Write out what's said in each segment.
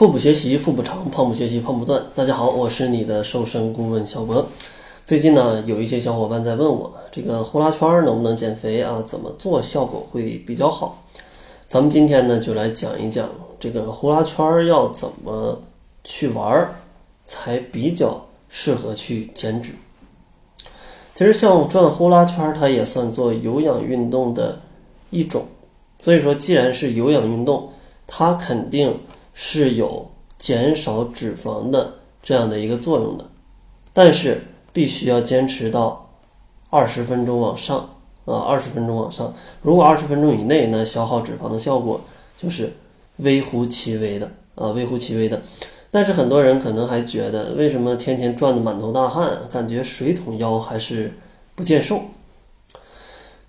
腹部学习腹部长，胖不学习胖不断。大家好，我是你的瘦身顾问小博。最近呢，有一些小伙伴在问我，这个呼啦圈能不能减肥啊？怎么做效果会比较好？咱们今天呢，就来讲一讲这个呼啦圈要怎么去玩才比较适合去减脂。其实像转呼啦圈，它也算做有氧运动的一种。所以说，既然是有氧运动，它肯定。是有减少脂肪的这样的一个作用的，但是必须要坚持到二十分钟往上啊，二十分钟往上。如果二十分钟以内呢，消耗脂肪的效果就是微乎其微的啊，微乎其微的。但是很多人可能还觉得，为什么天天转的满头大汗，感觉水桶腰还是不见瘦？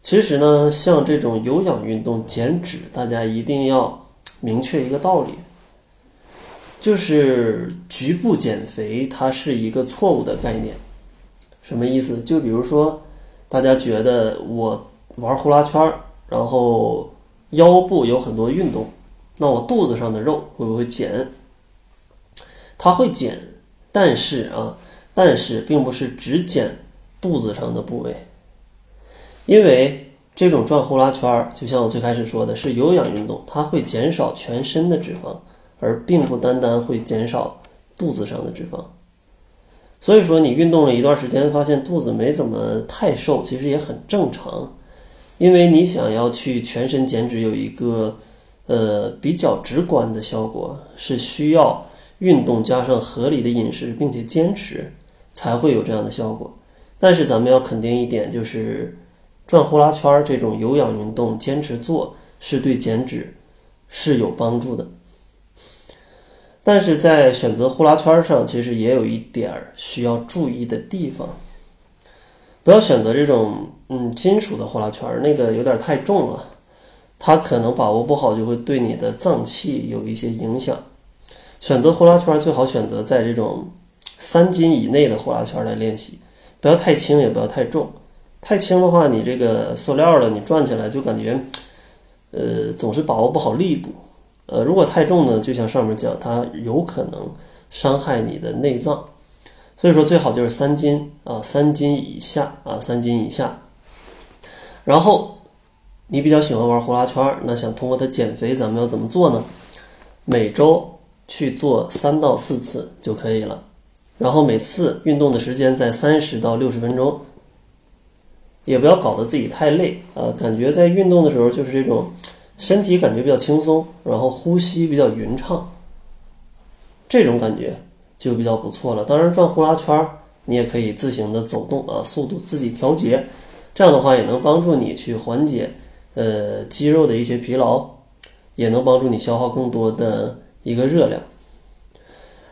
其实呢，像这种有氧运动减脂，大家一定要明确一个道理。就是局部减肥，它是一个错误的概念。什么意思？就比如说，大家觉得我玩呼啦圈儿，然后腰部有很多运动，那我肚子上的肉会不会减？它会减，但是啊，但是并不是只减肚子上的部位，因为这种转呼啦圈儿，就像我最开始说的是有氧运动，它会减少全身的脂肪。而并不单单会减少肚子上的脂肪，所以说你运动了一段时间，发现肚子没怎么太瘦，其实也很正常，因为你想要去全身减脂，有一个呃比较直观的效果，是需要运动加上合理的饮食，并且坚持才会有这样的效果。但是咱们要肯定一点，就是转呼啦圈这种有氧运动，坚持做是对减脂是有帮助的。但是在选择呼啦圈上，其实也有一点儿需要注意的地方，不要选择这种嗯金属的呼啦圈，那个有点太重了，它可能把握不好，就会对你的脏器有一些影响。选择呼啦圈最好选择在这种三斤以内的呼啦圈来练习，不要太轻，也不要太重。太轻的话，你这个塑料的，你转起来就感觉呃总是把握不好力度。呃，如果太重呢，就像上面讲，它有可能伤害你的内脏，所以说最好就是三斤啊，三斤以下啊，三斤以下。然后你比较喜欢玩呼啦圈，那想通过它减肥，咱们要怎么做呢？每周去做三到四次就可以了，然后每次运动的时间在三十到六十分钟，也不要搞得自己太累啊，感觉在运动的时候就是这种。身体感觉比较轻松，然后呼吸比较匀畅，这种感觉就比较不错了。当然，转呼啦圈你也可以自行的走动啊，速度自己调节，这样的话也能帮助你去缓解呃肌肉的一些疲劳，也能帮助你消耗更多的一个热量。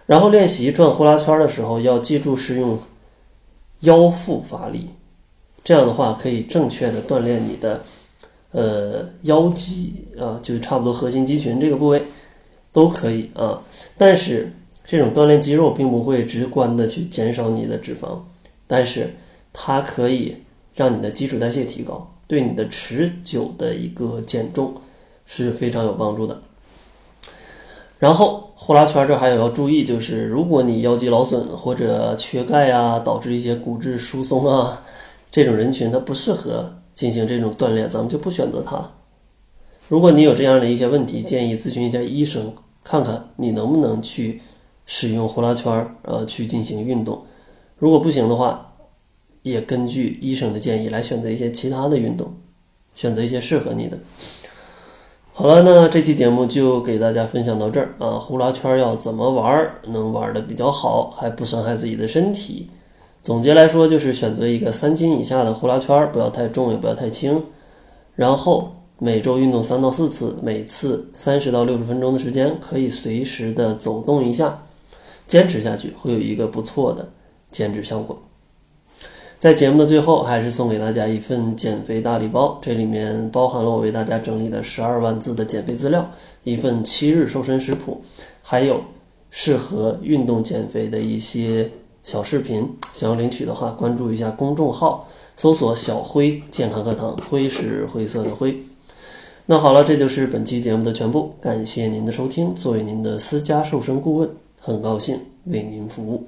然后练习转呼啦圈的时候，要记住是用腰腹发力，这样的话可以正确的锻炼你的。呃，腰肌啊，就是差不多核心肌群这个部位都可以啊。但是这种锻炼肌肉并不会直观的去减少你的脂肪，但是它可以让你的基础代谢提高，对你的持久的一个减重是非常有帮助的。然后呼啦圈这还有要注意，就是如果你腰肌劳损或者缺钙啊，导致一些骨质疏松啊，这种人群它不适合。进行这种锻炼，咱们就不选择它。如果你有这样的一些问题，建议咨询一下医生，看看你能不能去使用呼啦圈儿，呃，去进行运动。如果不行的话，也根据医生的建议来选择一些其他的运动，选择一些适合你的。好了，那这期节目就给大家分享到这儿啊。呼啦圈要怎么玩能玩的比较好，还不伤害自己的身体？总结来说，就是选择一个三斤以下的呼啦圈，不要太重，也不要太轻。然后每周运动三到四次，每次三十到六十分钟的时间，可以随时的走动一下，坚持下去会有一个不错的减脂效果。在节目的最后，还是送给大家一份减肥大礼包，这里面包含了我为大家整理的十二万字的减肥资料，一份七日瘦身食谱，还有适合运动减肥的一些。小视频，想要领取的话，关注一下公众号，搜索“小辉健康课堂”，辉是灰色的灰。那好了，这就是本期节目的全部，感谢您的收听。作为您的私家瘦身顾问，很高兴为您服务。